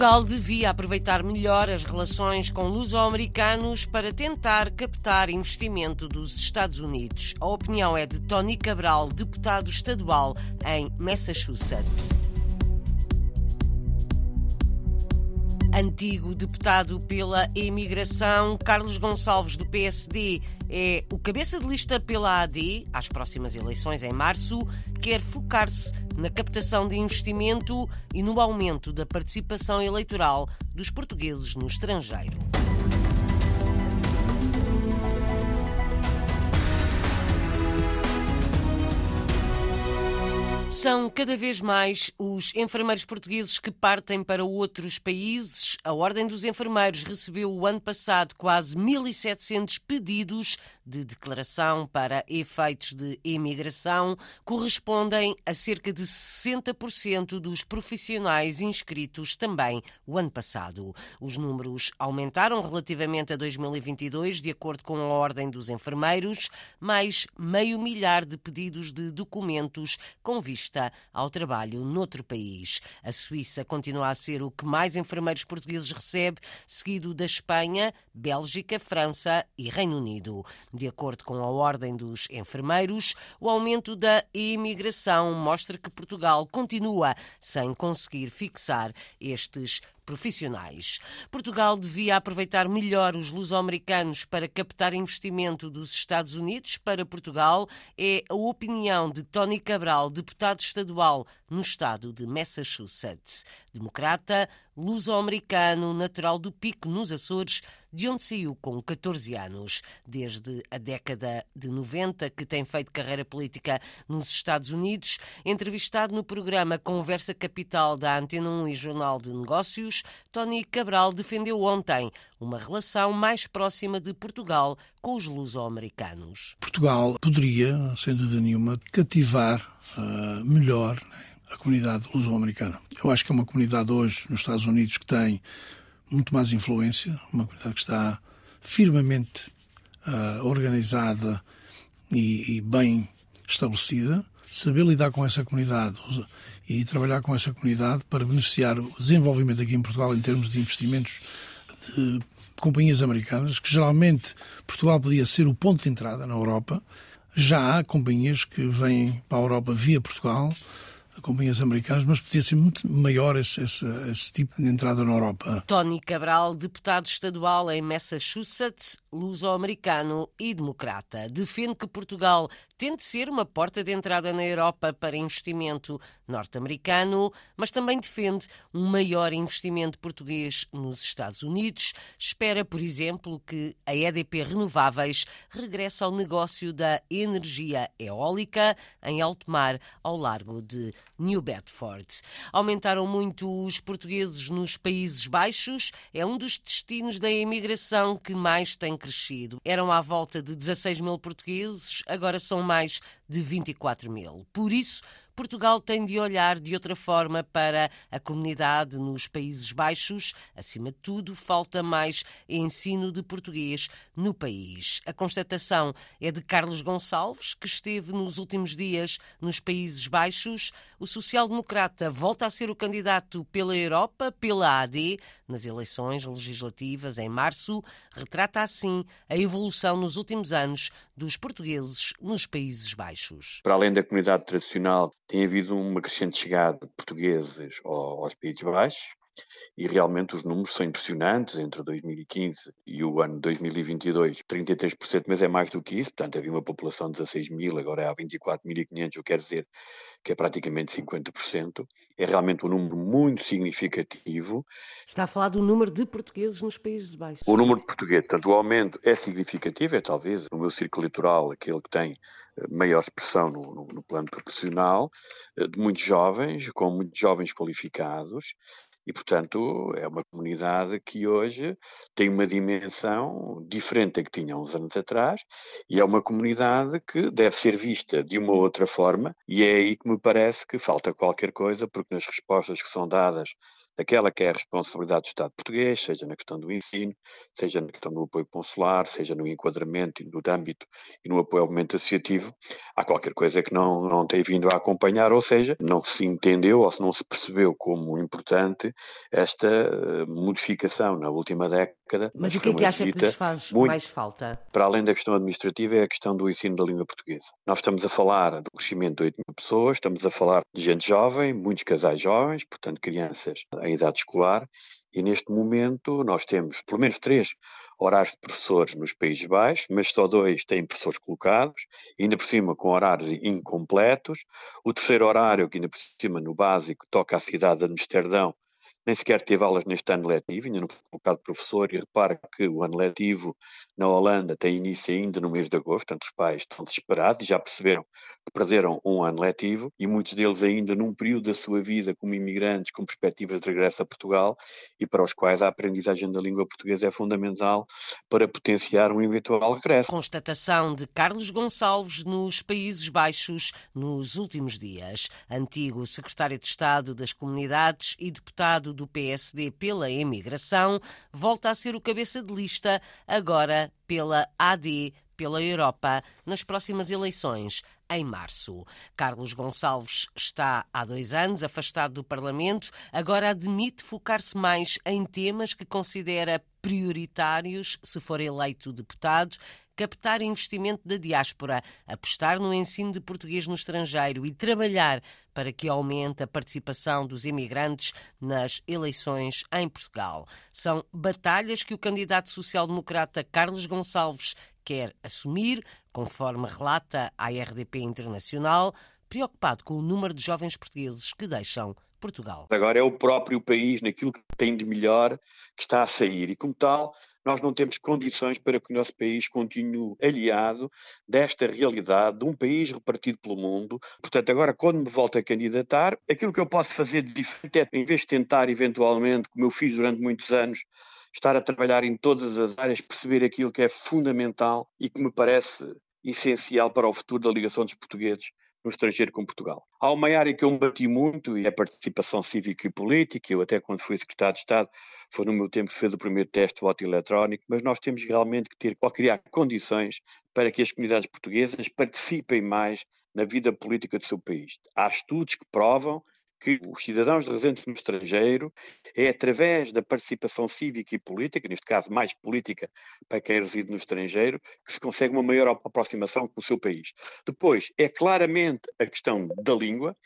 Portugal devia aproveitar melhor as relações com luso-americanos para tentar captar investimento dos Estados Unidos. A opinião é de Tony Cabral, deputado estadual em Massachusetts. Antigo deputado pela imigração, Carlos Gonçalves, do PSD, é o cabeça de lista pela AD às próximas eleições em março. Quer focar-se na captação de investimento e no aumento da participação eleitoral dos portugueses no estrangeiro. São cada vez mais os enfermeiros portugueses que partem para outros países. A Ordem dos Enfermeiros recebeu o ano passado quase 1.700 pedidos de declaração para efeitos de imigração. Correspondem a cerca de 60% dos profissionais inscritos também o ano passado. Os números aumentaram relativamente a 2022, de acordo com a Ordem dos Enfermeiros, mais meio milhar de pedidos de documentos com vista vista ao trabalho noutro país. A Suíça continua a ser o que mais enfermeiros portugueses recebe, seguido da Espanha, Bélgica, França e Reino Unido. De acordo com a Ordem dos Enfermeiros, o aumento da imigração mostra que Portugal continua sem conseguir fixar estes profissionais. Portugal devia aproveitar melhor os luso-americanos para captar investimento dos Estados Unidos para Portugal, é a opinião de Tony Cabral, deputado estadual no estado de Massachusetts. Democrata, luso-americano, natural do Pico, nos Açores, de onde saiu com 14 anos. Desde a década de 90, que tem feito carreira política nos Estados Unidos, entrevistado no programa Conversa Capital da Antena 1 e Jornal de Negócios, Tony Cabral defendeu ontem uma relação mais próxima de Portugal com os luso-americanos. Portugal poderia, sem dúvida nenhuma, cativar uh, melhor né, a comunidade luso-americana. Eu acho que é uma comunidade hoje nos Estados Unidos que tem muito mais influência, uma comunidade que está firmemente uh, organizada e, e, bem estabelecida. Saber lidar com essa comunidade e trabalhar com essa comunidade para beneficiar o desenvolvimento aqui em Portugal em termos de investimentos de companhias americanas, que geralmente Portugal podia ser o ponto de entrada na Europa. Já há companhias que vêm para a Europa via Portugal companhias americanas, mas podia ser muito maior esse, esse, esse, tipo de entrada na Europa. Tony Cabral, deputado estadual em Massachusetts, luso-americano e democrata, defende que Portugal tente ser uma porta de entrada na Europa para investimento norte-americano, mas também defende um maior investimento português nos Estados Unidos. Espera, por exemplo, que a EDP Renováveis regresse ao negócio da energia eólica em alto mar, ao largo de New Bedford. Aumentaram muito os portugueses nos Países Baixos, é um dos destinos da imigração que mais tem crescido. Eram à volta de 16 mil portugueses, agora são mais de 24 mil. Por isso, Portugal tem de olhar de outra forma para a comunidade nos Países Baixos. Acima de tudo, falta mais ensino de português no país. A constatação é de Carlos Gonçalves, que esteve nos últimos dias nos Países Baixos. O social-democrata volta a ser o candidato pela Europa, pela AD, nas eleições legislativas em março. Retrata assim a evolução nos últimos anos dos portugueses nos Países Baixos. Para além da comunidade tradicional tem havido uma crescente chegada de portugueses aos Países Baixos e realmente os números são impressionantes entre 2015 e o ano 2022, 33%, mas é mais do que isso, portanto havia uma população de 16 mil, agora há 24.500, eu quero dizer que é praticamente 50%, é realmente um número muito significativo. Está a falar do número de portugueses nos Países Baixos. O número de portugueses, portanto o aumento é significativo, é talvez no meu círculo eleitoral aquele que tem eh, maior expressão no, no, no plano profissional, eh, de muitos jovens, com muitos jovens qualificados, e, portanto, é uma comunidade que hoje tem uma dimensão diferente da que tinha uns anos atrás e é uma comunidade que deve ser vista de uma outra forma. E é aí que me parece que falta qualquer coisa, porque nas respostas que são dadas daquela que é a responsabilidade do Estado português, seja na questão do ensino, seja na questão do apoio consular, seja no enquadramento e no âmbito e no apoio ao movimento associativo, há qualquer coisa que não, não tem vindo a acompanhar, ou seja, não se entendeu ou se não se percebeu como importante esta eh, modificação na última década. Mas o que é que acha que lhes faz muito, mais falta? Para além da questão administrativa, é a questão do ensino da língua portuguesa. Nós estamos a falar do crescimento de 8 mil pessoas, estamos a falar de gente jovem, muitos casais jovens, portanto crianças em idade escolar, e neste momento nós temos pelo menos três horários de professores nos Países Baixos, mas só dois têm professores colocados, ainda por cima com horários incompletos. O terceiro horário, que ainda por cima no básico toca à cidade de Amsterdão, nem sequer teve aulas neste ano letivo, ainda não foi colocado professor, e repara que o ano letivo na Holanda tem início ainda no mês de agosto, portanto os pais estão desesperados e já perceberam que perderam um ano letivo, e muitos deles ainda num período da sua vida como imigrantes, com perspectivas de regresso a Portugal, e para os quais a aprendizagem da língua portuguesa é fundamental para potenciar um eventual regresso. Constatação de Carlos Gonçalves nos Países Baixos nos últimos dias. Antigo secretário de Estado das Comunidades e deputado do PSD pela emigração, volta a ser o cabeça de lista, agora pela AD, pela Europa, nas próximas eleições, em março. Carlos Gonçalves está há dois anos afastado do Parlamento, agora admite focar-se mais em temas que considera prioritários se for eleito deputado captar investimento da diáspora, apostar no ensino de português no estrangeiro e trabalhar para que aumente a participação dos imigrantes nas eleições em Portugal. São batalhas que o candidato social-democrata Carlos Gonçalves quer assumir, conforme relata a RDP Internacional, preocupado com o número de jovens portugueses que deixam Portugal. Agora é o próprio país, naquilo que tem de melhor, que está a sair e, como tal, nós não temos condições para que o nosso país continue aliado desta realidade de um país repartido pelo mundo. Portanto, agora, quando me volto a candidatar, aquilo que eu posso fazer de diferente é, em vez de tentar, eventualmente, como eu fiz durante muitos anos, estar a trabalhar em todas as áreas, perceber aquilo que é fundamental e que me parece essencial para o futuro da ligação dos portugueses no estrangeiro com Portugal. Há uma área que eu bati muito e é a participação cívica e política. Eu até quando fui secretário de Estado, foi no meu tempo que fez o primeiro teste de voto eletrónico, mas nós temos realmente que ter, ou criar condições para que as comunidades portuguesas participem mais na vida política do seu país. Há estudos que provam que os cidadãos residentes no estrangeiro é através da participação cívica e política, neste caso mais política para quem reside no estrangeiro, que se consegue uma maior aproximação com o seu país. Depois, é claramente a questão da língua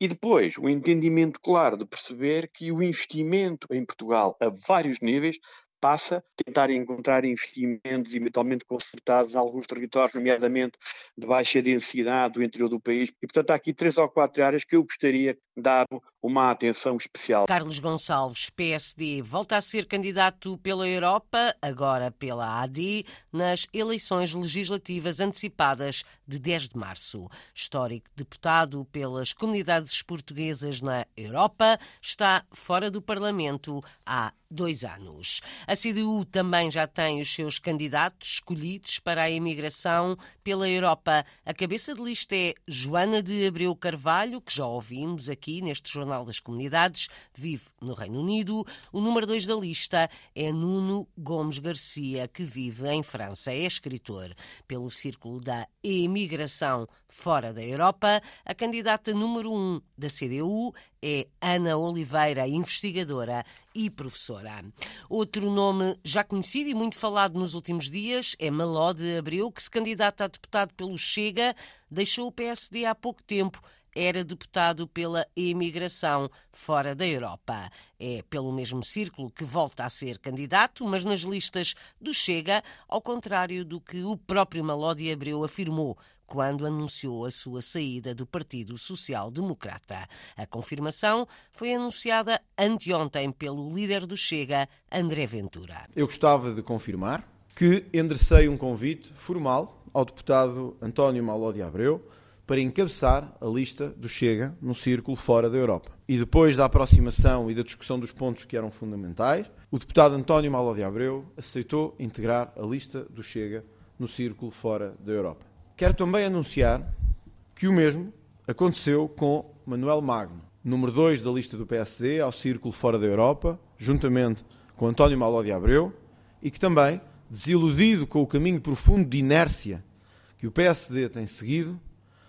e depois o entendimento claro de perceber que o investimento em Portugal a vários níveis passa tentar encontrar investimentos eventualmente concertados em alguns territórios, nomeadamente de baixa densidade do interior do país. E, portanto, há aqui três ou quatro áreas que eu gostaria de dar uma atenção especial. Carlos Gonçalves, PSD, volta a ser candidato pela Europa, agora pela AD, nas eleições legislativas antecipadas de 10 de março. Histórico deputado pelas comunidades portuguesas na Europa, está fora do Parlamento há dois anos. A CDU também já tem os seus candidatos escolhidos para a imigração pela Europa. A cabeça de lista é Joana de Abreu Carvalho, que já ouvimos aqui neste Jornal das Comunidades, vive no Reino Unido. O número dois da lista é Nuno Gomes Garcia, que vive em França. É escritor. Pelo Círculo da Imigração fora da Europa, a candidata número um da CDU é Ana Oliveira, investigadora e professora. Outro nome já conhecido e muito falado nos últimos dias é Maló de Abreu, que se candidata a deputado pelo Chega, deixou o PSD há pouco tempo era deputado pela imigração fora da Europa. É pelo mesmo círculo que volta a ser candidato, mas nas listas do Chega, ao contrário do que o próprio Maló de Abreu afirmou quando anunciou a sua saída do Partido Social Democrata. A confirmação foi anunciada anteontem pelo líder do Chega, André Ventura. Eu gostava de confirmar que enderecei um convite formal ao deputado António Maló de Abreu para encabeçar a lista do Chega no círculo fora da Europa. E depois da aproximação e da discussão dos pontos que eram fundamentais, o deputado António Maló de Abreu aceitou integrar a lista do Chega no círculo fora da Europa. Quero também anunciar que o mesmo aconteceu com Manuel Magno, número 2 da lista do PSD, ao Círculo Fora da Europa, juntamente com António Malo de Abreu, e que também, desiludido com o caminho profundo de inércia que o PSD tem seguido,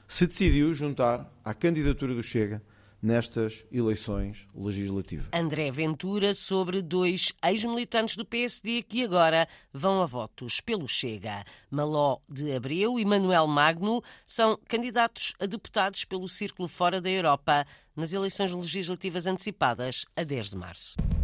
se decidiu juntar à candidatura do Chega nestas eleições legislativas. André Ventura sobre dois ex-militantes do PSD que agora vão a votos pelo Chega. Maló de Abreu e Manuel Magno são candidatos a deputados pelo Círculo Fora da Europa nas eleições legislativas antecipadas a 10 de março.